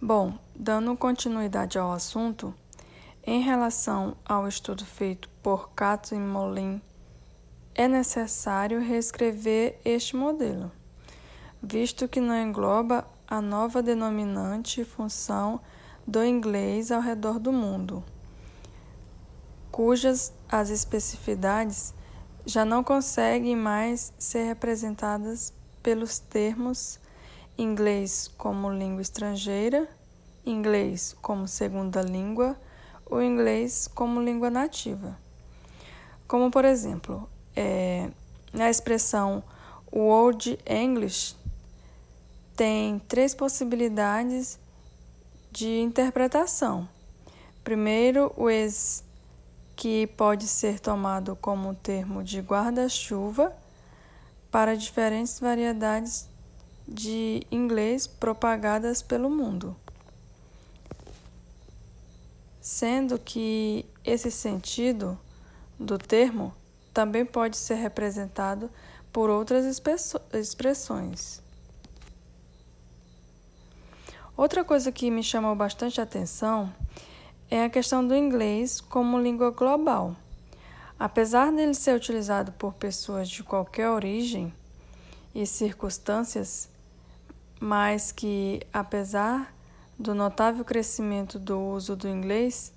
Bom, dando continuidade ao assunto, em relação ao estudo feito por Cato e Molin, é necessário reescrever este modelo, visto que não engloba a nova denominante função do inglês ao redor do mundo, cujas as especificidades já não conseguem mais ser representadas pelos termos inglês como língua estrangeira, inglês como segunda língua ou inglês como língua nativa. Como, por exemplo, é, na expressão Old English, tem três possibilidades de interpretação. Primeiro, o ex que pode ser tomado como termo de guarda-chuva para diferentes variedades de inglês propagadas pelo mundo. Sendo que esse sentido do termo também pode ser representado por outras expressões. Outra coisa que me chamou bastante atenção é a questão do inglês como língua global. Apesar dele ser utilizado por pessoas de qualquer origem e circunstâncias, mas que, apesar do notável crescimento do uso do inglês,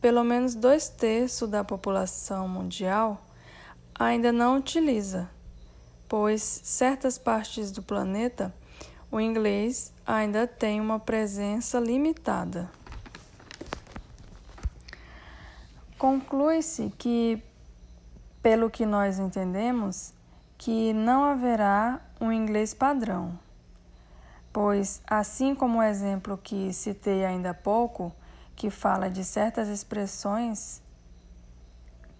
pelo menos dois terços da população mundial ainda não utiliza, pois certas partes do planeta o inglês ainda tem uma presença limitada. Conclui-se que, pelo que nós entendemos, que não haverá um inglês padrão, pois, assim como o exemplo que citei ainda há pouco, que fala de certas expressões,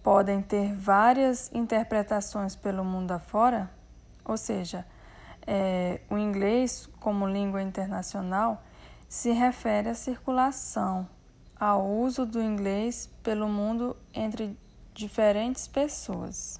podem ter várias interpretações pelo mundo afora, ou seja, é, o inglês como língua internacional se refere à circulação ao uso do inglês pelo mundo entre diferentes pessoas.